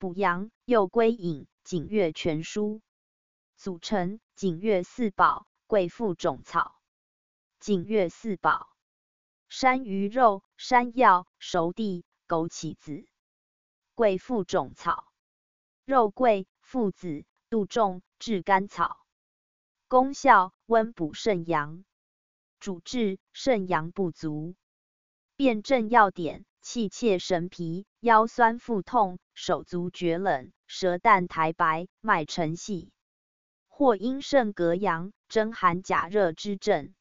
补阳又归隐，景岳全书。组成景岳四宝，贵附种草。景岳四宝：山萸肉、山药、熟地、枸杞子。贵附种草：肉桂、附子、杜仲、炙甘草。功效：温补肾阳。主治：肾阳不足。辨证要点：气切神疲，腰酸腹痛，手足厥冷，舌淡苔白，脉沉细，或阴盛隔阳，真寒假热之症。